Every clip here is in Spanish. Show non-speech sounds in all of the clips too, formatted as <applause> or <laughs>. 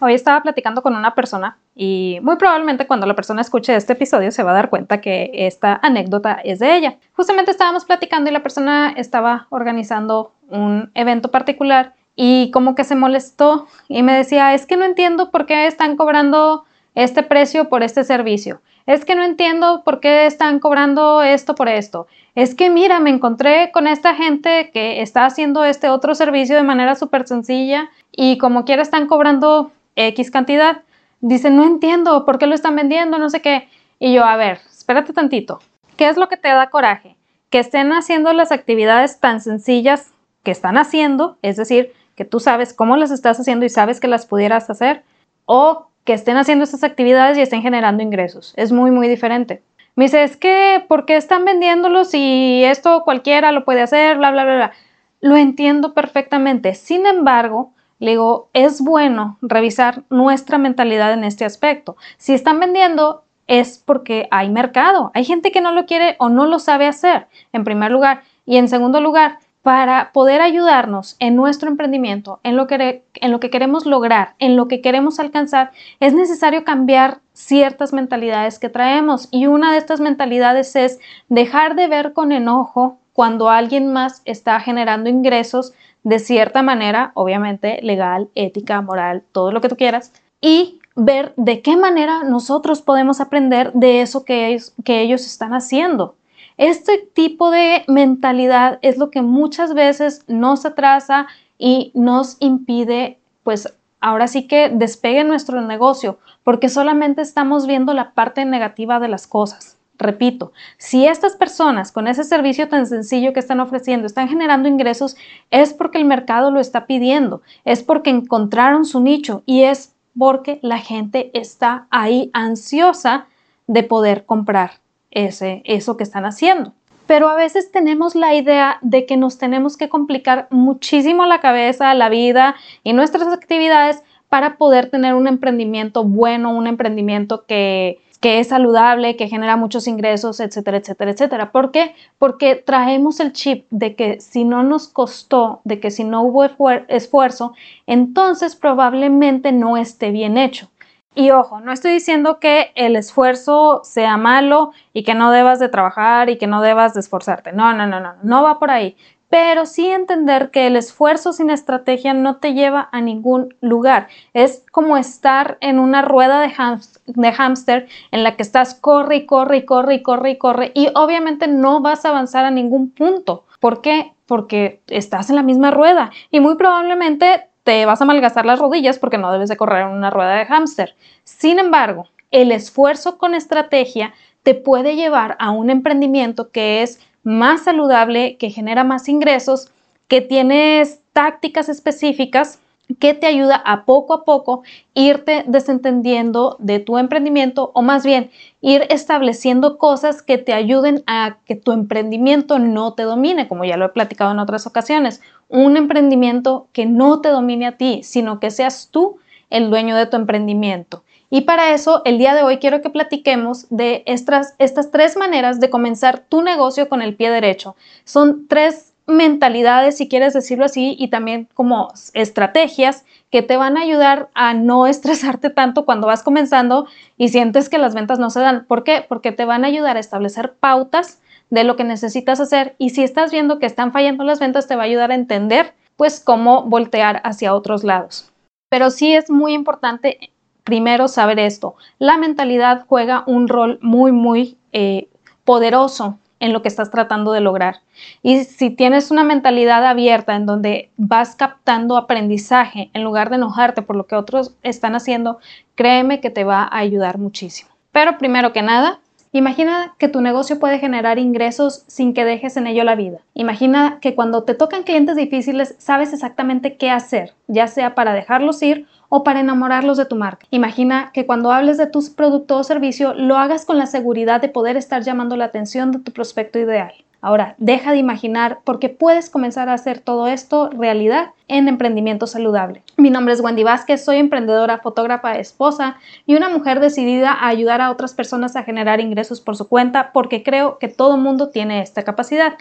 Hoy estaba platicando con una persona y muy probablemente cuando la persona escuche este episodio se va a dar cuenta que esta anécdota es de ella. Justamente estábamos platicando y la persona estaba organizando un evento particular y como que se molestó y me decía, es que no entiendo por qué están cobrando este precio por este servicio. Es que no entiendo por qué están cobrando esto por esto. Es que mira, me encontré con esta gente que está haciendo este otro servicio de manera súper sencilla y como quiera están cobrando X cantidad. Dice, no entiendo por qué lo están vendiendo, no sé qué. Y yo, a ver, espérate tantito. ¿Qué es lo que te da coraje? Que estén haciendo las actividades tan sencillas que están haciendo, es decir, que tú sabes cómo las estás haciendo y sabes que las pudieras hacer, o que estén haciendo esas actividades y estén generando ingresos. Es muy, muy diferente. Me dice, es que, ¿por qué están vendiéndolos y esto cualquiera lo puede hacer, bla, bla, bla, bla? Lo entiendo perfectamente. Sin embargo, le digo, es bueno revisar nuestra mentalidad en este aspecto. Si están vendiendo es porque hay mercado. Hay gente que no lo quiere o no lo sabe hacer, en primer lugar. Y en segundo lugar, para poder ayudarnos en nuestro emprendimiento, en lo, que, en lo que queremos lograr, en lo que queremos alcanzar, es necesario cambiar ciertas mentalidades que traemos. Y una de estas mentalidades es dejar de ver con enojo cuando alguien más está generando ingresos de cierta manera, obviamente legal, ética, moral, todo lo que tú quieras, y ver de qué manera nosotros podemos aprender de eso que, que ellos están haciendo. Este tipo de mentalidad es lo que muchas veces nos atrasa y nos impide, pues ahora sí que despegue nuestro negocio, porque solamente estamos viendo la parte negativa de las cosas. Repito, si estas personas con ese servicio tan sencillo que están ofreciendo están generando ingresos, es porque el mercado lo está pidiendo, es porque encontraron su nicho y es porque la gente está ahí ansiosa de poder comprar ese, eso que están haciendo. Pero a veces tenemos la idea de que nos tenemos que complicar muchísimo la cabeza, la vida y nuestras actividades para poder tener un emprendimiento bueno, un emprendimiento que, que es saludable, que genera muchos ingresos, etcétera, etcétera, etcétera. ¿Por qué? Porque traemos el chip de que si no nos costó, de que si no hubo esfuerzo, entonces probablemente no esté bien hecho. Y ojo, no estoy diciendo que el esfuerzo sea malo y que no debas de trabajar y que no debas de esforzarte. No, no, no, no, no va por ahí pero sí entender que el esfuerzo sin estrategia no te lleva a ningún lugar. Es como estar en una rueda de, hámster en la que estás corre y corre y corre y corre y corre y obviamente no vas a avanzar a ningún punto. ¿Por qué? Porque estás en la misma rueda y muy probablemente te vas a malgastar las rodillas porque no debes de correr en una rueda de hámster. Sin embargo, el esfuerzo con estrategia te puede llevar a un emprendimiento que es más saludable, que genera más ingresos, que tienes tácticas específicas que te ayuda a poco a poco irte desentendiendo de tu emprendimiento o más bien ir estableciendo cosas que te ayuden a que tu emprendimiento no te domine, como ya lo he platicado en otras ocasiones. Un emprendimiento que no te domine a ti, sino que seas tú el dueño de tu emprendimiento. Y para eso, el día de hoy quiero que platiquemos de estas, tres maneras de comenzar tu negocio con el pie derecho. Son tres mentalidades, si quieres decirlo así, y también como estrategias que te van a ayudar a no <laughs> estresarte tanto cuando vas comenzando y sientes que las ventas no se dan. ¿Por qué? Porque te van a ayudar a establecer pautas de lo que necesitas hacer y si estás viendo que están fallando las ventas, te va a ayudar a entender pues cómo voltear hacia otros lados. Pero sí es muy importante primero saber esto. La mentalidad juega un rol muy, muy eh, poderoso en lo que estás tratando de lograr. Y si tienes una mentalidad abierta en donde vas captando aprendizaje en lugar de enojarte por lo que otros están haciendo, créeme que te va a ayudar muchísimo. Pero primero que nada, Imagina que tu negocio puede generar ingresos sin que dejes en ello la vida. Imagina que cuando te tocan clientes difíciles sabes exactamente qué hacer, ya sea para dejarlos ir o para enamorarlos de tu marca. Imagina que cuando hables de tu producto o servicio lo hagas con la seguridad de poder estar llamando la atención de tu prospecto ideal. Ahora, deja de imaginar porque puedes comenzar a hacer todo esto realidad en emprendimiento saludable. Mi nombre es Wendy Vázquez, soy emprendedora, fotógrafa, esposa y una mujer decidida a ayudar a otras personas a generar ingresos por su cuenta porque creo que todo mundo tiene esta capacidad.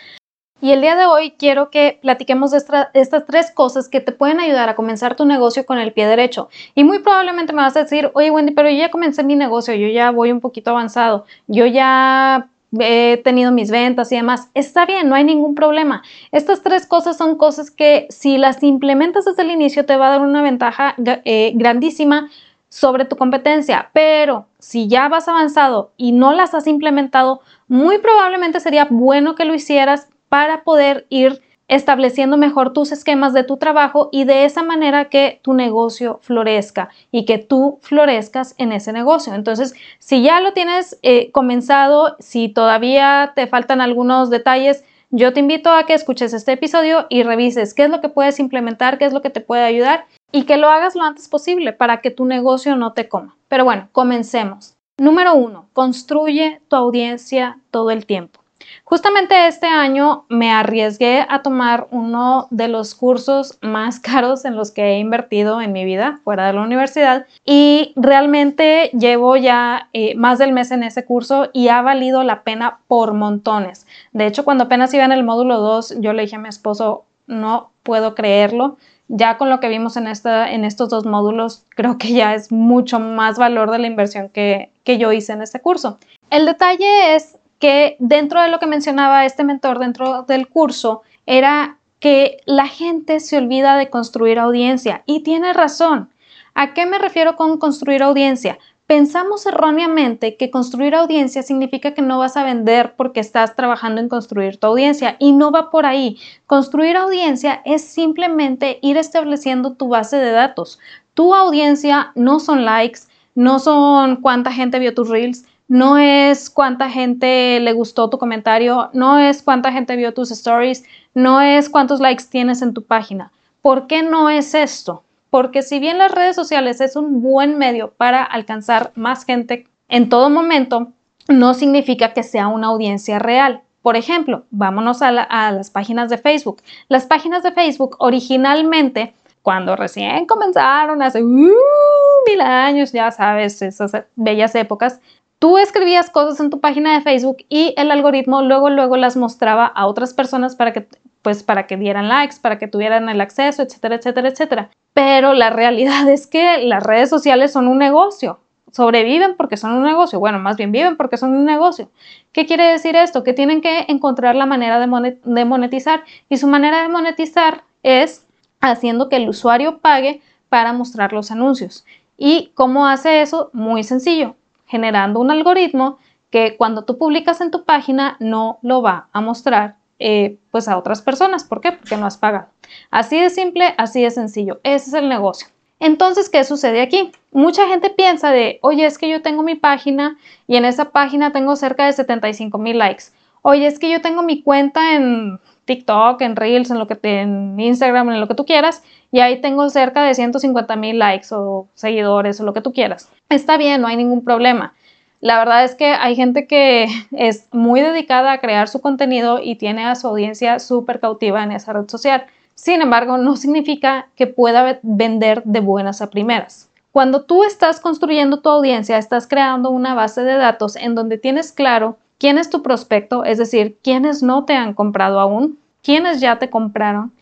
Y el día de hoy quiero que platiquemos de estas tres cosas que te pueden ayudar a comenzar tu negocio con el pie derecho. Y muy probablemente me vas a decir, oye Wendy, pero yo ya comencé mi negocio, yo ya voy un poquito avanzado, yo ya he tenido mis ventas y demás. Está bien, no hay ningún problema. Estas tres cosas son cosas que si las implementas desde el inicio te va a dar una ventaja eh, grandísima sobre tu competencia, pero si ya vas avanzado y no las has implementado, muy probablemente sería bueno que lo hicieras para poder ir estableciendo mejor tus esquemas de tu trabajo y de esa manera que tu negocio florezca y que tú florezcas en ese negocio. Entonces, si ya lo tienes eh, comenzado, si todavía te faltan algunos detalles, yo te invito a que escuches este episodio y revises qué es lo que puedes implementar, qué es lo que te puede ayudar y que lo hagas lo antes posible para que tu negocio no te coma. Pero bueno, comencemos. Número uno, construye tu audiencia todo el tiempo. Justamente este año me arriesgué a tomar uno de los cursos más <laughs> caros en los que he invertido en mi vida fuera de la universidad y realmente llevo ya eh, más del mes en ese curso y ha valido la pena por montones. De hecho, cuando apenas iba en el módulo 2, yo le dije a mi esposo, no puedo creerlo. Ya con lo que vimos en, esta, en estos dos módulos, creo que ya es mucho más valor de la inversión que, que yo hice en este curso. El detalle es que dentro de lo que mencionaba este mentor dentro del curso era que la gente se olvida de construir audiencia y tiene razón. ¿A qué me refiero con construir audiencia? Pensamos erróneamente que construir audiencia significa que no vas a vender porque estás trabajando en construir tu audiencia y no va por ahí. Construir audiencia es simplemente ir estableciendo tu base de datos. Tu audiencia no son likes, no son cuánta gente vio tus reels, no es cuánta gente le gustó tu comentario, no es cuánta gente vio tus stories, no es cuántos likes tienes en tu página. ¿Por qué no es esto? Porque si bien las redes sociales es un buen medio para alcanzar más gente en todo momento, no significa que sea una audiencia real. Por ejemplo, vámonos a, las páginas de Facebook. Las páginas de Facebook originalmente, cuando recién comenzaron hace uh, mil años, ya sabes, esas bellas épocas, Tú escribías cosas en tu página de Facebook y el algoritmo luego luego las mostraba a otras personas para que pues para que dieran likes, para que tuvieran el acceso, etcétera, etcétera, etcétera. Pero la realidad <laughs> es que las redes sociales son un negocio. Sobreviven porque son un negocio. Bueno, más bien viven porque son un negocio. ¿Qué quiere decir esto? Que tienen que encontrar la manera de monetizar. Y su manera de monetizar es haciendo que el usuario pague para mostrar los anuncios. ¿Y cómo hace eso? Muy sencillo generando un algoritmo que cuando tú publicas en tu página no lo va a mostrar eh, pues a otras personas. ¿Por qué? Porque no has pagado. Así de simple, así de sencillo. Ese es el negocio. Entonces, ¿qué sucede aquí? Mucha gente piensa de, oye, es que yo tengo mi página y en esa página tengo cerca de 75 mil likes. Oye, es que yo tengo mi cuenta en TikTok, en Reels, en lo que en Instagram, en lo que tú quieras, y ahí tengo cerca de 150 mil likes o seguidores o lo que tú quieras. Está bien, no hay ningún problema. La verdad es que hay gente que <laughs> es muy dedicada a crear su contenido y tiene a su audiencia súper cautiva en esa red social. Sin embargo, no significa que pueda vender de buenas a primeras. Cuando tú estás construyendo tu audiencia, estás creando una base de datos en donde tienes claro quién es tu prospecto, es decir, quiénes no te han comprado aún, quiénes ya te compraron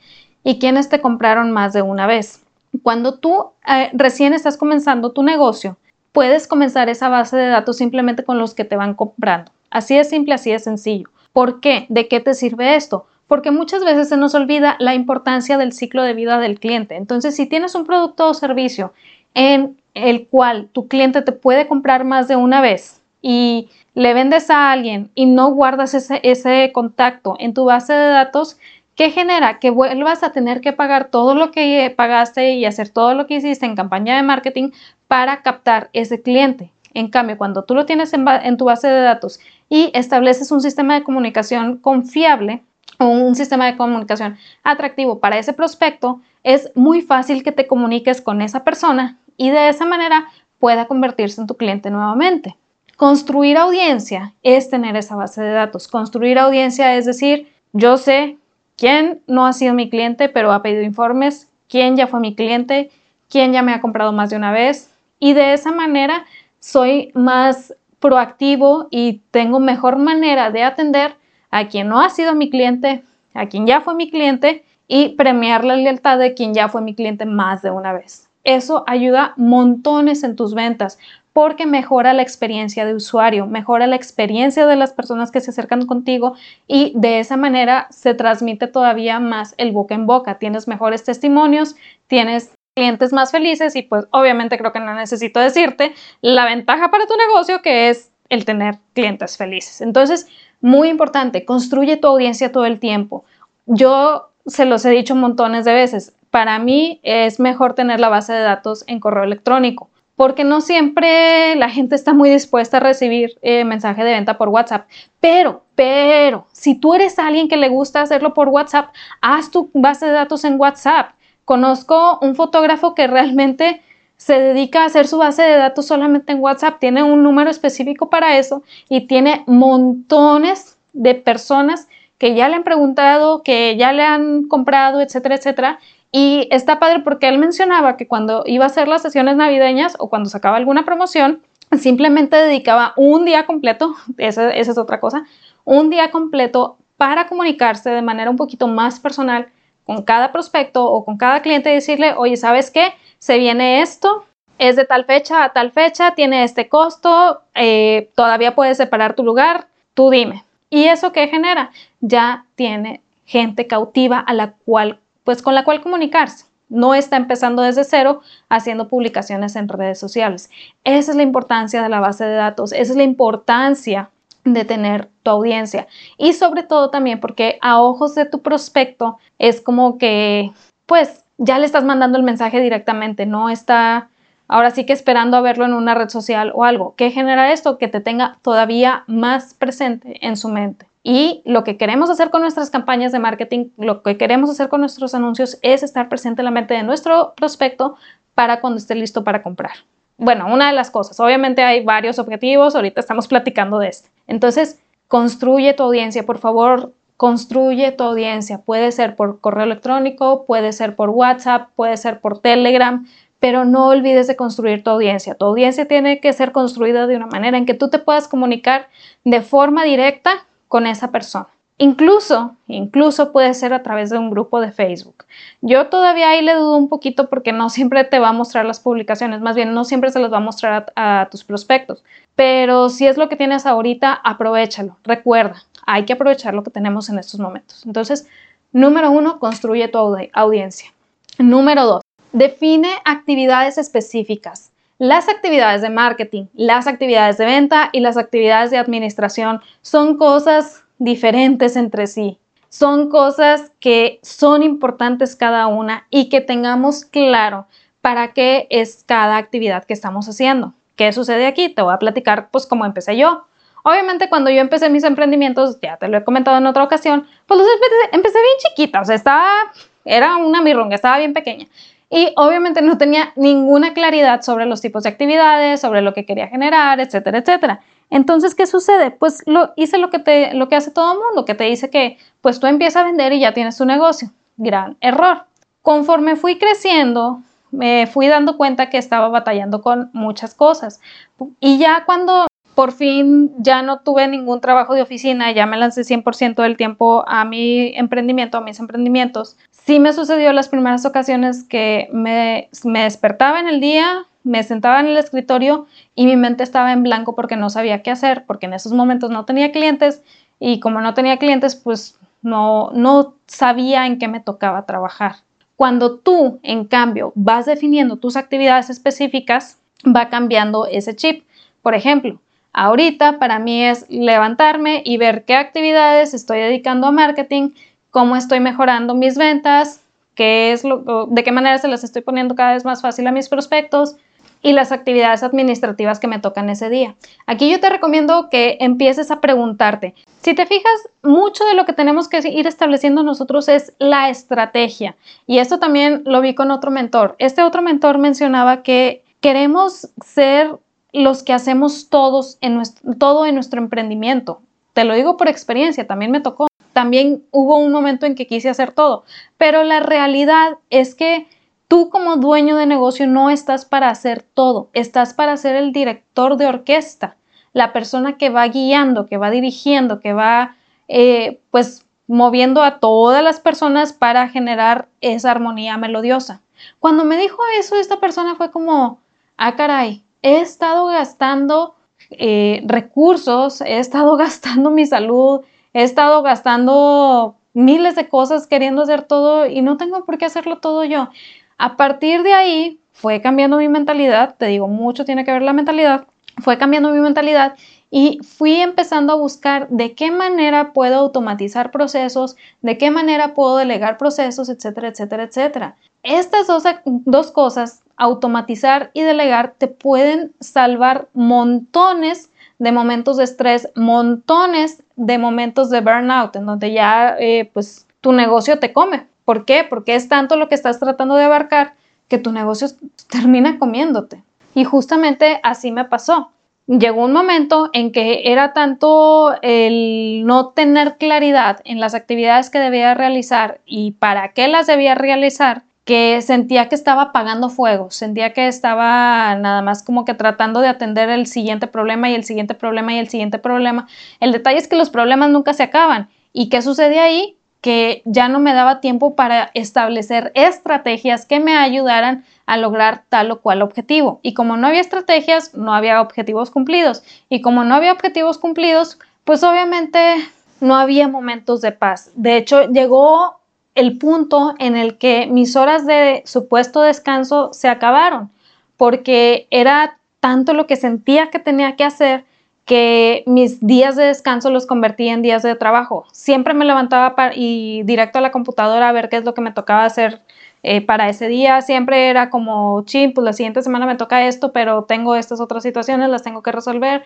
y quiénes te compraron más de una vez. Cuando tú eh, recién estás comenzando tu negocio, puedes comenzar esa base de datos simplemente con los que te van comprando. Así es simple, así es sencillo. ¿Por qué? ¿De qué te sirve esto? Porque muchas veces se nos olvida la importancia del ciclo de vida del cliente. Entonces, si tienes un producto o servicio en el cual tu cliente te puede comprar más de una vez y le vendes a alguien y no guardas ese, ese contacto en tu base de datos, ¿Qué genera? Que vuelvas a tener que pagar todo lo que pagaste y hacer todo lo que hiciste en campaña de marketing para captar ese cliente. En cambio, cuando tú lo tienes en, en, tu base de datos y estableces un sistema de comunicación confiable o un sistema de comunicación atractivo para ese prospecto, es muy fácil que te comuniques con esa persona y de esa manera pueda convertirse en tu cliente nuevamente. Construir audiencia es tener esa base de datos. Construir audiencia es decir, yo sé quién no ha sido mi cliente pero ha pedido informes, quién ya fue mi cliente, quién ya me ha comprado más de una vez y de esa manera soy más proactivo y tengo mejor manera de atender a quien no ha sido mi cliente a quien ya fue mi cliente y premiar la lealtad de quien ya fue mi cliente más de una vez. Eso ayuda montones en tus ventas porque mejora la experiencia de usuario, mejora la experiencia de las personas que se acercan contigo y de esa manera se transmite todavía más el boca en boca. Tienes mejores testimonios, tienes clientes más felices y pues obviamente creo que no necesito decirte la ventaja para tu negocio que es el tener clientes felices. Entonces, muy importante, construye tu audiencia todo el tiempo. Yo se los he dicho montones de veces, para mí es mejor tener la base de datos en correo electrónico porque no siempre la gente está muy dispuesta a recibir eh, mensaje de venta por WhatsApp. Pero, pero, si tú eres alguien que le gusta hacerlo por WhatsApp, haz tu base de datos en WhatsApp. Conozco un fotógrafo que realmente se dedica a hacer su base de datos solamente en WhatsApp, tiene un número específico para eso y tiene montones de personas que ya le han preguntado, que ya le han comprado, etcétera, etcétera, y está padre porque él mencionaba que cuando iba a hacer las sesiones navideñas o cuando sacaba alguna promoción, simplemente dedicaba un día completo, esa, es otra cosa, un día completo para comunicarse de manera un poquito más personal con cada prospecto o con cada cliente y decirle, oye, ¿sabes qué? Se viene esto, es de tal fecha a tal fecha, tiene este costo, eh, todavía puedes separar tu lugar, tú dime. ¿Y eso qué genera? Ya tiene gente cautiva a la cual pues con la cual comunicarse. No está empezando desde cero haciendo publicaciones en redes sociales. Esa es la importancia de la base de datos, esa es la importancia de tener tu audiencia y sobre todo también porque a ojos de tu prospecto es como que pues ya le estás mandando el mensaje directamente, no está ahora sí que esperando a verlo en una red social o algo. ¿Qué genera esto? Que te tenga todavía más presente en su mente. Y lo que queremos hacer con nuestras campañas de marketing, lo que queremos hacer con nuestros anuncios es estar presente en la mente de nuestro prospecto para cuando esté listo para comprar. Bueno, una de las cosas, obviamente hay varios objetivos, ahorita estamos platicando de este. Entonces, construye tu audiencia, por favor, construye tu audiencia. Puede ser por correo electrónico, puede ser por WhatsApp, puede ser por Telegram, pero no olvides de construir tu audiencia. Tu audiencia tiene que ser construida de una manera en que tú te puedas comunicar de forma directa con esa persona. Incluso, incluso puede ser a través de un grupo de Facebook. Yo todavía ahí le dudo un poquito porque no siempre te va a mostrar las publicaciones, más bien no siempre se las va a mostrar a, tus prospectos. Pero si es lo que tienes ahorita, aprovechalo. Recuerda, hay que aprovechar lo que tenemos en estos momentos. Entonces, número uno, construye tu audiencia. Número dos, define actividades específicas. Las actividades de marketing, las actividades de venta y las actividades de administración son cosas diferentes entre sí. Son cosas que son importantes cada una y que tengamos claro para qué es cada actividad que estamos haciendo. ¿Qué sucede aquí? Te voy a platicar pues cómo empecé yo. Obviamente cuando yo empecé mis emprendimientos, ya te lo he comentado en otra ocasión, pues los empecé, empecé bien chiquita, o sea, estaba, era una mirronga, estaba bien pequeña y obviamente no tenía ninguna claridad sobre los tipos de actividades, sobre lo que quería generar, etcétera, etcétera. Entonces, ¿qué sucede? Pues lo hice lo que te lo que hace todo el mundo, que te dice que pues tú empiezas a vender y ya tienes tu negocio. Gran error. Conforme fui creciendo, me fui dando cuenta que estaba batallando con muchas cosas. Y ya cuando por fin ya no tuve ningún trabajo de oficina, ya me lancé 100% del tiempo a mi emprendimiento, a mis emprendimientos. Sí me sucedió las primeras ocasiones que me, me despertaba en el día, me sentaba en el escritorio y mi mente estaba en blanco porque no sabía qué hacer, porque en esos momentos no tenía clientes y como no tenía clientes, pues no, no sabía en qué me tocaba trabajar. Cuando tú, en cambio, vas definiendo tus actividades específicas, va cambiando ese chip. Por ejemplo, Ahorita para mí es levantarme y ver qué actividades estoy dedicando a marketing, cómo estoy mejorando mis ventas, qué es lo, de qué manera se las estoy poniendo cada vez más fácil a mis prospectos y las actividades administrativas que me tocan ese día. Aquí yo te recomiendo que empieces a preguntarte. Si te fijas, mucho de lo que tenemos que ir estableciendo nosotros es la estrategia. Y esto también lo vi con otro mentor. Este otro mentor mencionaba que queremos ser los que hacemos todos en todo en nuestro emprendimiento. Te lo digo por experiencia, también me tocó. También hubo un momento en que quise hacer todo, pero la realidad es que tú como dueño de negocio no estás para hacer todo, estás para ser el director de orquesta, la persona que va guiando, que va dirigiendo, que va eh, pues moviendo a todas las personas para generar esa armonía melodiosa. Cuando me dijo eso, esta persona fue como, ah, caray, he estado gastando eh, recursos, he estado <laughs> gastando mi salud, he estado gastando miles de cosas queriendo hacer todo y no tengo por qué hacerlo todo yo. A partir de ahí fue cambiando mi mentalidad, te digo, mucho tiene que ver la mentalidad, fue cambiando mi mentalidad y fui empezando a buscar de qué manera puedo automatizar procesos, de qué manera puedo delegar procesos, etcétera, etcétera, etcétera. Estas dos, dos cosas, automatizar y delegar, te pueden salvar montones de momentos de estrés, montones de momentos de burnout, en donde ya eh, pues tu negocio te come. ¿Por qué? Porque es tanto lo que estás tratando de abarcar que tu negocio termina comiéndote. Y justamente así me pasó llegó un momento en que era tanto el no tener claridad en las actividades que debía realizar y para qué las debía realizar que sentía que estaba apagando fuego, sentía que estaba nada más como que tratando de atender el siguiente problema y el siguiente problema y el siguiente problema. El detalle es que los problemas nunca se acaban. ¿Y qué sucede ahí? Que ya no me daba tiempo para establecer estrategias que me ayudaran a lograr tal o cual objetivo. Y como no había estrategias, no había objetivos cumplidos. Y como no había objetivos cumplidos, pues obviamente no había momentos de paz. De hecho, llegó el punto en el que mis horas de supuesto descanso se acabaron, porque era tanto lo que sentía que tenía que hacer que mis días de descanso los convertía en días de trabajo. Siempre me levantaba y directo a la computadora a ver qué es lo que me tocaba hacer eh, para ese día siempre era como, ching, pues la siguiente semana me toca esto, pero tengo estas otras situaciones, las tengo que resolver.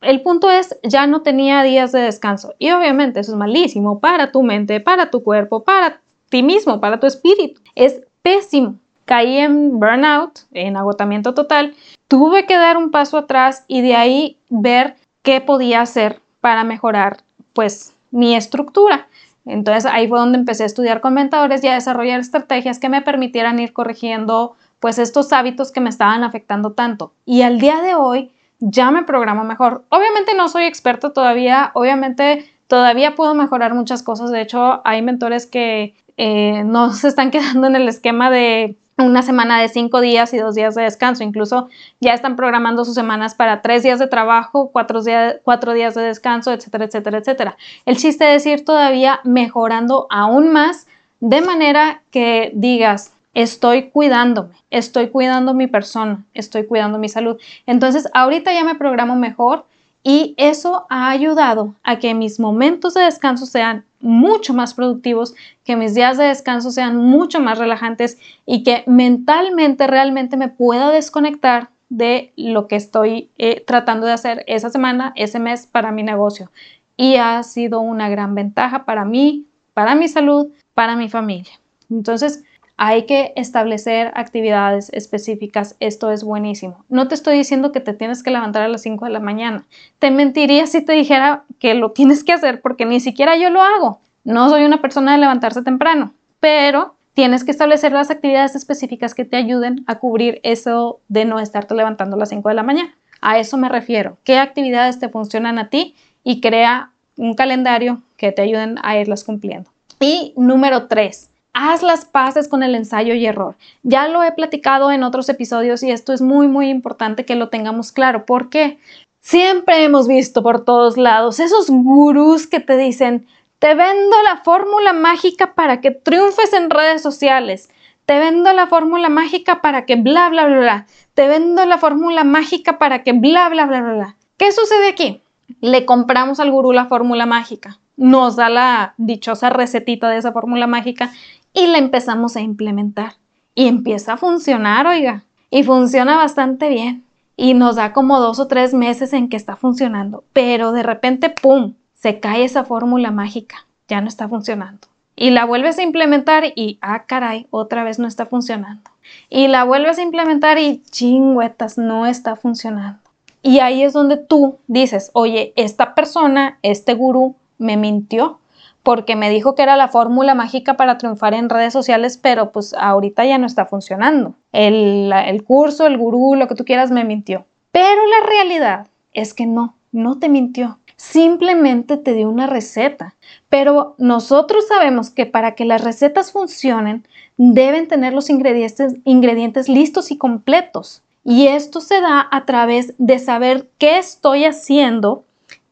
El punto es, ya no tenía días de descanso. Y obviamente eso es malísimo para tu mente, para tu cuerpo, para ti mismo, para tu espíritu. Es pésimo. Caí en burnout, en agotamiento total. Tuve que dar un paso atrás y de ahí ver qué podía hacer para mejorar pues mi estructura. Entonces ahí fue donde empecé a estudiar con mentores y a desarrollar estrategias que me permitieran ir corrigiendo pues estos hábitos que me estaban afectando tanto. Y al día de hoy ya me programo mejor. Obviamente no soy experto todavía, obviamente todavía puedo mejorar muchas cosas. De hecho, hay mentores que eh, no se están <laughs> quedando en el esquema de una semana de cinco días y dos días de descanso. Incluso ya están programando sus semanas para tres días de trabajo, cuatro, días, cuatro días de descanso, etcétera, etcétera, etcétera. El chiste es ir todavía mejorando aún más de manera que digas, estoy cuidándome, estoy cuidando mi persona, estoy cuidando mi salud. Entonces, ahorita ya me programo mejor y eso ha ayudado a que mis momentos de descanso sean mucho más productivos, que mis días de descanso sean mucho más relajantes y que mentalmente realmente me pueda desconectar de lo que estoy eh, tratando de hacer esa semana, ese mes para mi negocio. Y ha sido una gran ventaja para mí, para mi salud, para mi familia. Entonces, hay que establecer actividades específicas. Esto es buenísimo. No te estoy diciendo que te tienes que levantar a las 5 de la mañana. Te mentiría si te dijera que lo tienes que hacer porque ni siquiera yo lo hago. No soy una persona de levantarse temprano, pero tienes que establecer las actividades específicas que te ayuden a cubrir eso de no estarte levantando a las 5 de la mañana. A eso me refiero. ¿Qué actividades te funcionan a ti? Y crea un calendario que te ayuden a irlas cumpliendo. Y número 3 haz las paces con el ensayo y error. Ya lo he platicado en otros episodios y esto es muy, muy importante que lo tengamos claro. ¿Por qué? Siempre hemos visto por todos lados esos gurús que te dicen, te vendo la fórmula mágica para que triunfes en redes sociales. Te vendo la fórmula mágica para que bla, bla, bla, bla. Te vendo la fórmula mágica para que bla, bla, bla, bla, bla. ¿Qué sucede aquí? Le compramos al gurú la fórmula mágica. Nos da la dichosa recetita de esa fórmula mágica y la empezamos a implementar. Y empieza a funcionar, oiga, y funciona bastante bien. Y nos da como dos o tres meses en que está funcionando, pero de repente, ¡pum!, se cae esa fórmula mágica, ya no está funcionando. Y la vuelves a implementar y, ah, caray, otra vez no está funcionando. Y la vuelves a implementar y, chingüetas, no está funcionando. Y ahí es donde tú dices, oye, esta persona, este gurú, me mintió porque me dijo que era la fórmula mágica para triunfar en redes sociales, pero pues ahorita ya no está funcionando. El, el, curso, el gurú, lo que tú quieras, me mintió. Pero la realidad es que no, no te mintió. simplemente te dio una receta. Pero nosotros sabemos que para que las recetas funcionen, deben tener los ingredientes, ingredientes listos y completos. Y esto se da a través de saber qué estoy haciendo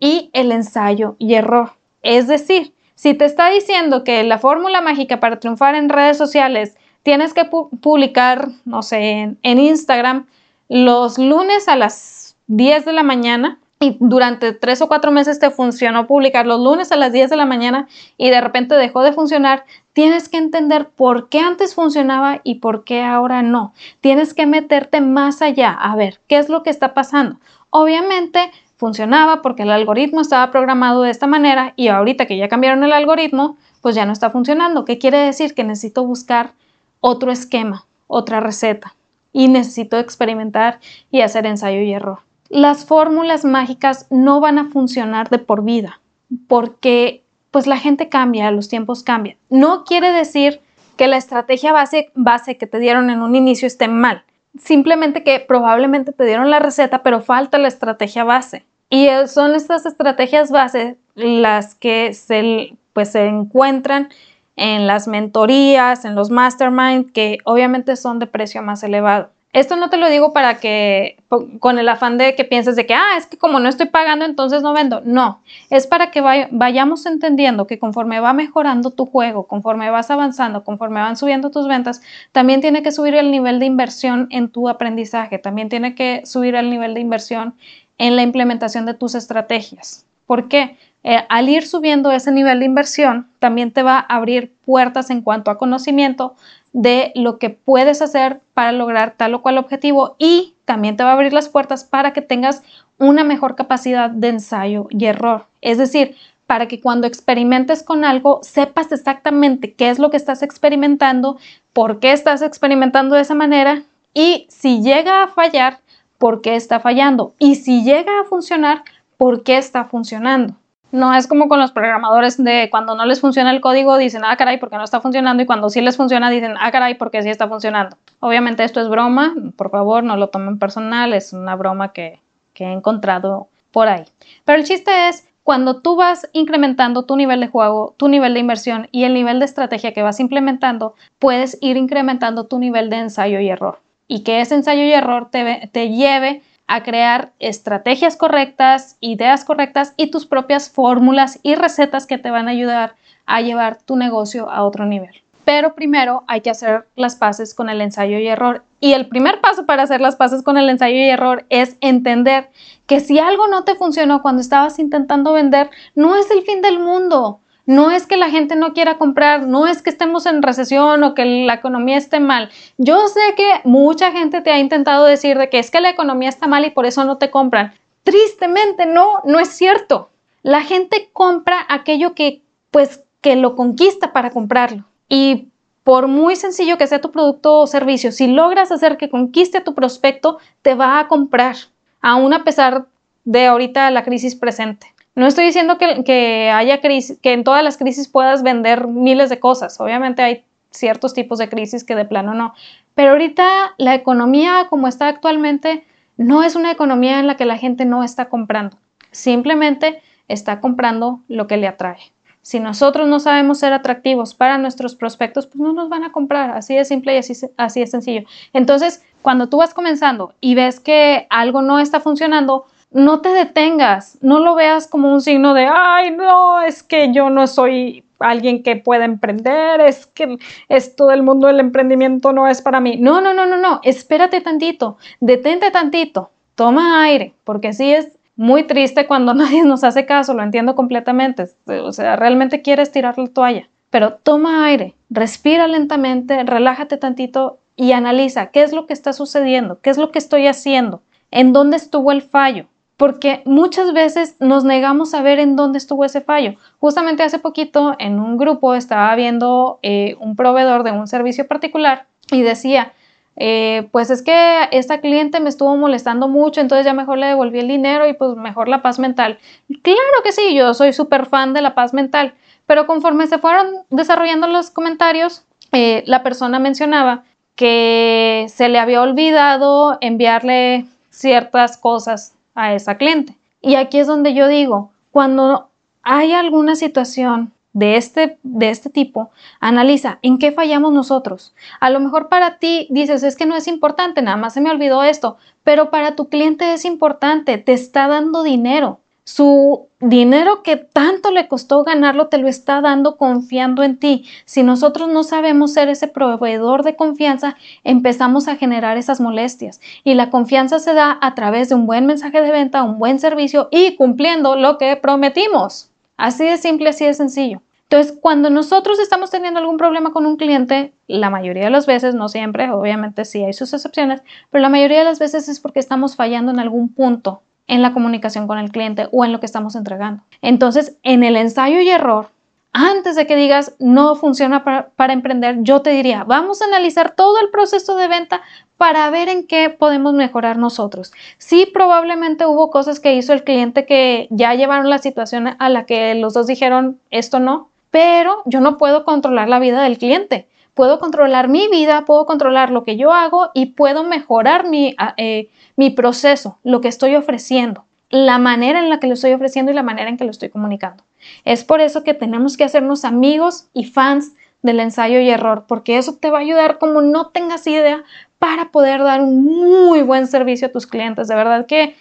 y el ensayo y error. Es decir, si te está diciendo que la fórmula mágica para triunfar en redes sociales tienes que publicar, no sé, en Instagram los lunes a las 10 de la mañana, y durante tres o cuatro meses te funcionó publicar los lunes a las 10 de la mañana y de repente dejó de funcionar, tienes que entender por qué antes funcionaba y por qué ahora no. Tienes que meterte más allá a ver qué es lo que está pasando. Obviamente funcionaba porque el algoritmo estaba programado de esta manera y ahorita que ya cambiaron el algoritmo, pues ya no está funcionando. ¿Qué quiere decir? Que necesito buscar otro esquema, otra receta y necesito experimentar y hacer ensayo y error las fórmulas mágicas no van a funcionar de por vida, porque pues la gente cambia, los tiempos cambian. No quiere decir que la estrategia base, base que te dieron en un inicio esté mal, simplemente que probablemente te dieron la receta, pero falta la estrategia base. Y son estas estrategias base las que se, pues, se encuentran en las mentorías, en los mastermind, que obviamente son de precio más elevado. Esto no te lo digo para que, con el afán de que pienses de que, ah, es que como no estoy pagando, entonces no vendo. No, es para que vayamos entendiendo que conforme va mejorando tu juego, conforme vas avanzando, conforme van subiendo tus ventas, también tiene que subir el nivel de inversión en tu aprendizaje, también tiene que subir el nivel de inversión en la implementación de tus estrategias. ¿Por qué? Eh, al ir subiendo ese nivel de inversión, también te va a abrir puertas en cuanto a conocimiento de lo que puedes hacer para lograr tal o cual objetivo y también te va a abrir las puertas para que tengas una mejor capacidad de ensayo y error. Es decir, para que cuando experimentes con algo sepas exactamente qué es lo que estás experimentando, por qué estás experimentando de esa manera y si llega a fallar, por qué está fallando y si llega a funcionar, por qué está funcionando. No es como con los programadores de cuando no les funciona el código dicen, ah, caray, porque no está funcionando, y cuando sí les funciona dicen, ah, caray, porque sí está funcionando. Obviamente esto es broma, por favor, no lo tomen personal, es una broma que, he encontrado por ahí. Pero el chiste es, cuando tú vas incrementando tu nivel de juego, tu nivel de inversión y el nivel de estrategia que vas implementando, puedes ir incrementando tu nivel de ensayo y error. Y que ese ensayo y error te, te lleve a crear estrategias correctas, ideas correctas y tus propias fórmulas y recetas que te van a ayudar a llevar tu negocio a otro nivel. Pero primero hay que hacer las paces con el ensayo y error. Y el primer paso para hacer las paces con el ensayo y error es entender que si algo no te funcionó cuando estabas intentando vender, no es el fin del mundo. No es que la gente no quiera comprar, no es que estemos en recesión o que la economía esté mal. Yo sé que mucha gente te ha intentado decir de que es que la economía está mal y por eso no te compran. Tristemente, no, no es cierto. La gente compra aquello que, pues, que lo conquista para comprarlo. Y por muy sencillo que sea tu producto o servicio, si logras hacer que conquiste a tu prospecto, te va a comprar, aún a pesar de ahorita la crisis presente. No estoy diciendo que, haya crisis, que en todas las crisis puedas vender miles de cosas. Obviamente hay ciertos tipos de crisis que de plano no. Pero ahorita la economía como está actualmente no es una economía en la que la gente no está comprando. Simplemente está comprando lo que le atrae. Si nosotros no sabemos ser atractivos para nuestros prospectos, pues no nos van a comprar. Así de simple y así, así de sencillo. Entonces, cuando tú vas comenzando y ves que algo no está funcionando, no te detengas, no lo veas como un signo de, ay, no, es que yo no soy alguien que pueda emprender, es que esto del mundo del emprendimiento no es para mí. No, no, no, no, no, espérate tantito, detente tantito, toma aire, porque sí es muy triste cuando <laughs> nadie nos hace caso, lo entiendo completamente, o sea, realmente quieres tirar la toalla, pero toma aire, respira lentamente, relájate tantito y analiza qué es lo que está sucediendo, qué es lo que estoy haciendo, en dónde estuvo el fallo porque muchas veces nos negamos a ver en dónde estuvo ese fallo. Justamente hace poquito en un grupo estaba viendo eh, un proveedor de un servicio particular y decía, eh, pues es que esta cliente me estuvo molestando mucho, entonces ya mejor le devolví el dinero y pues mejor la paz mental. Claro que sí, yo soy súper fan de la paz mental, pero conforme se fueron desarrollando los comentarios, eh, la persona mencionaba que se le había olvidado enviarle ciertas cosas a esa cliente. Y aquí es donde yo digo, cuando hay alguna situación de este, de este tipo, analiza en qué fallamos nosotros. A lo mejor para ti dices, es que no es importante, nada más se me olvidó esto, pero para tu cliente es importante, te está dando dinero. Su dinero que tanto le costó ganarlo te lo está dando confiando en ti. Si nosotros no sabemos ser ese proveedor de confianza, empezamos a generar esas molestias. Y la confianza se da a través de un buen mensaje de venta, un buen servicio y cumpliendo lo que prometimos. Así de simple, así de sencillo. Entonces, cuando nosotros estamos teniendo algún problema con un cliente, la mayoría de las veces, no siempre, obviamente sí hay sus excepciones, pero la mayoría de las veces es porque estamos fallando en algún punto en la comunicación con el cliente o en lo que estamos entregando. Entonces, en el ensayo y error, antes de que digas no funciona para, emprender, yo te diría, vamos a analizar todo el proceso de venta para ver en qué podemos mejorar nosotros. Sí, probablemente hubo cosas que hizo el cliente que ya llevaron la situación a la que los dos dijeron esto no, pero yo no puedo controlar la vida del cliente. Puedo controlar mi vida, puedo controlar lo que yo hago y puedo mejorar mi, ah, eh, mi proceso, lo que estoy ofreciendo, la manera en la que lo estoy ofreciendo y la manera en que lo estoy comunicando. Es por eso que tenemos que hacernos amigos y fans del ensayo y error, porque eso te va a ayudar como no tengas idea para poder dar un muy buen servicio a tus clientes. De verdad que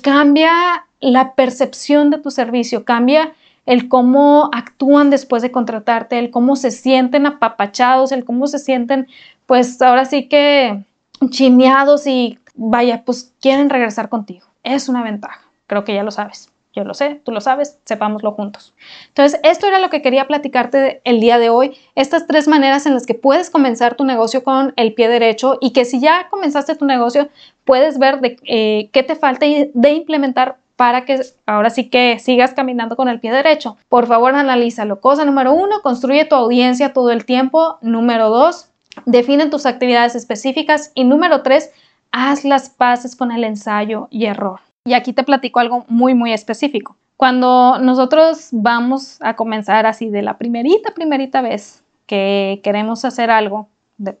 cambia la percepción de tu servicio, cambia el cómo actúan después de contratarte, el cómo se sienten apapachados, el cómo se sienten, pues ahora sí que chineados y vaya, pues quieren regresar contigo. Es una ventaja. Creo que ya lo sabes. Yo lo sé, tú lo sabes, sepámoslo juntos. Entonces, esto era lo que quería platicarte el día de hoy. Estas tres maneras en las que puedes comenzar tu negocio con el pie derecho y que si ya comenzaste tu negocio, puedes ver de, eh, qué te falta de implementar para que ahora sí que sigas caminando con el pie derecho. Por favor, analízalo. Cosa número uno, construye tu audiencia todo el tiempo. Número dos, define tus actividades específicas. Y número tres, haz las paces con el ensayo y error. Y aquí te platico algo muy, muy específico. Cuando nosotros vamos a comenzar así de la primerita, primerita vez que queremos hacer algo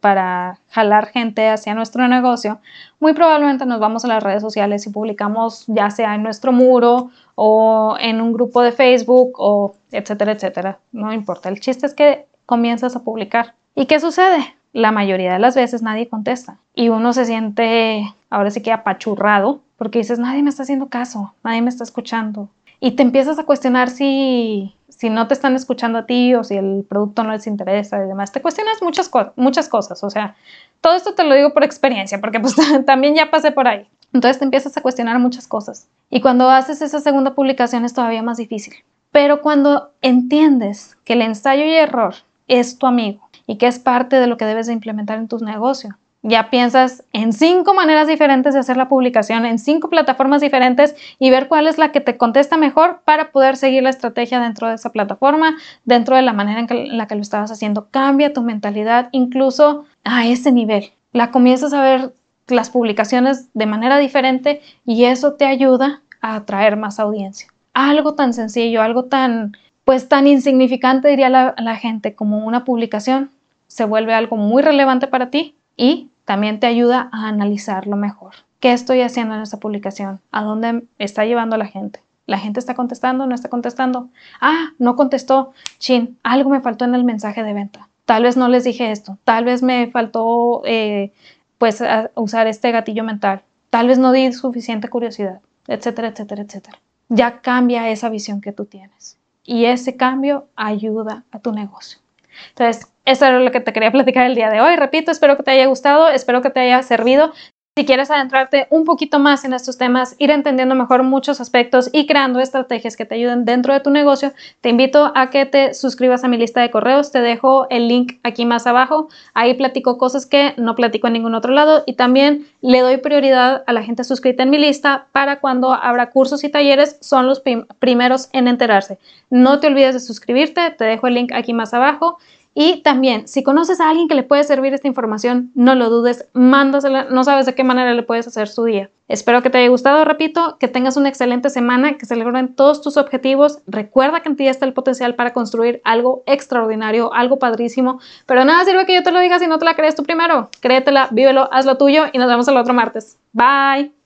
para jalar gente hacia nuestro negocio, muy probablemente nos vamos a las redes sociales y publicamos ya sea en nuestro muro o en un grupo de Facebook o etcétera, etcétera. No importa. El chiste es que comienzas a publicar. ¿Y qué sucede? La mayoría de las veces nadie contesta y uno se siente ahora sí que apachurrado porque dices, nadie me está haciendo caso, nadie me está escuchando. Y te empiezas a cuestionar si, si no te están escuchando a ti o si el producto no les interesa y demás. Te cuestionas muchas, muchas cosas. O sea, todo esto te lo digo por experiencia, porque pues <laughs> también ya pasé por ahí. Entonces te empiezas a cuestionar muchas cosas. Y cuando haces esa segunda publicación es todavía más difícil. Pero cuando entiendes que el ensayo y error es tu amigo y que es parte de lo que debes de implementar en tu negocio, ya piensas en cinco maneras diferentes de hacer la publicación, en cinco plataformas diferentes y ver cuál es la que te contesta mejor para poder seguir la estrategia dentro de esa plataforma, dentro de la manera en, la que lo estabas haciendo. Cambia tu mentalidad incluso a ese nivel. La comienzas a ver las publicaciones de manera diferente y eso te ayuda a atraer más audiencia. Algo tan sencillo, algo tan, pues tan insignificante diría la, la gente como una publicación se vuelve algo muy relevante para ti y también te ayuda a analizarlo mejor. ¿Qué estoy haciendo en esta publicación? ¿A dónde está llevando la gente? ¿La gente está contestando? ¿No está contestando? Ah, no contestó. Chin, algo me faltó en el mensaje de venta. Tal vez no les dije esto. Tal vez me faltó eh, pues usar este gatillo mental. Tal vez no di suficiente curiosidad, etcétera, etcétera, etcétera. Ya cambia esa visión que tú tienes. Y ese cambio ayuda a tu negocio. Entonces, eso era lo que te quería platicar el día de hoy. Repito, espero que te haya gustado, espero que te haya servido. Si quieres adentrarte un poquito más en estos temas, ir entendiendo mejor muchos aspectos y creando estrategias que te ayuden dentro de tu negocio, te invito a que te suscribas a mi lista de correos. Te dejo el link aquí más abajo. Ahí platico cosas que no platico en ningún otro lado y también le doy prioridad a la gente suscrita en mi lista para cuando habrá cursos y talleres, son los primeros en enterarse. No te olvides de suscribirte, te dejo el link aquí más abajo. Y también, si conoces a alguien que le puede servir esta información, no lo dudes, mándasela, no sabes de qué manera le puedes hacer su día. Espero que te haya gustado, repito, que tengas una excelente semana, que se logren todos tus objetivos. Recuerda que en ti está el potencial para construir algo extraordinario, algo padrísimo, pero nada sirve que yo te lo diga si no te la crees tú primero. Créetela, vívelo, haz lo tuyo y nos vemos el otro martes. Bye.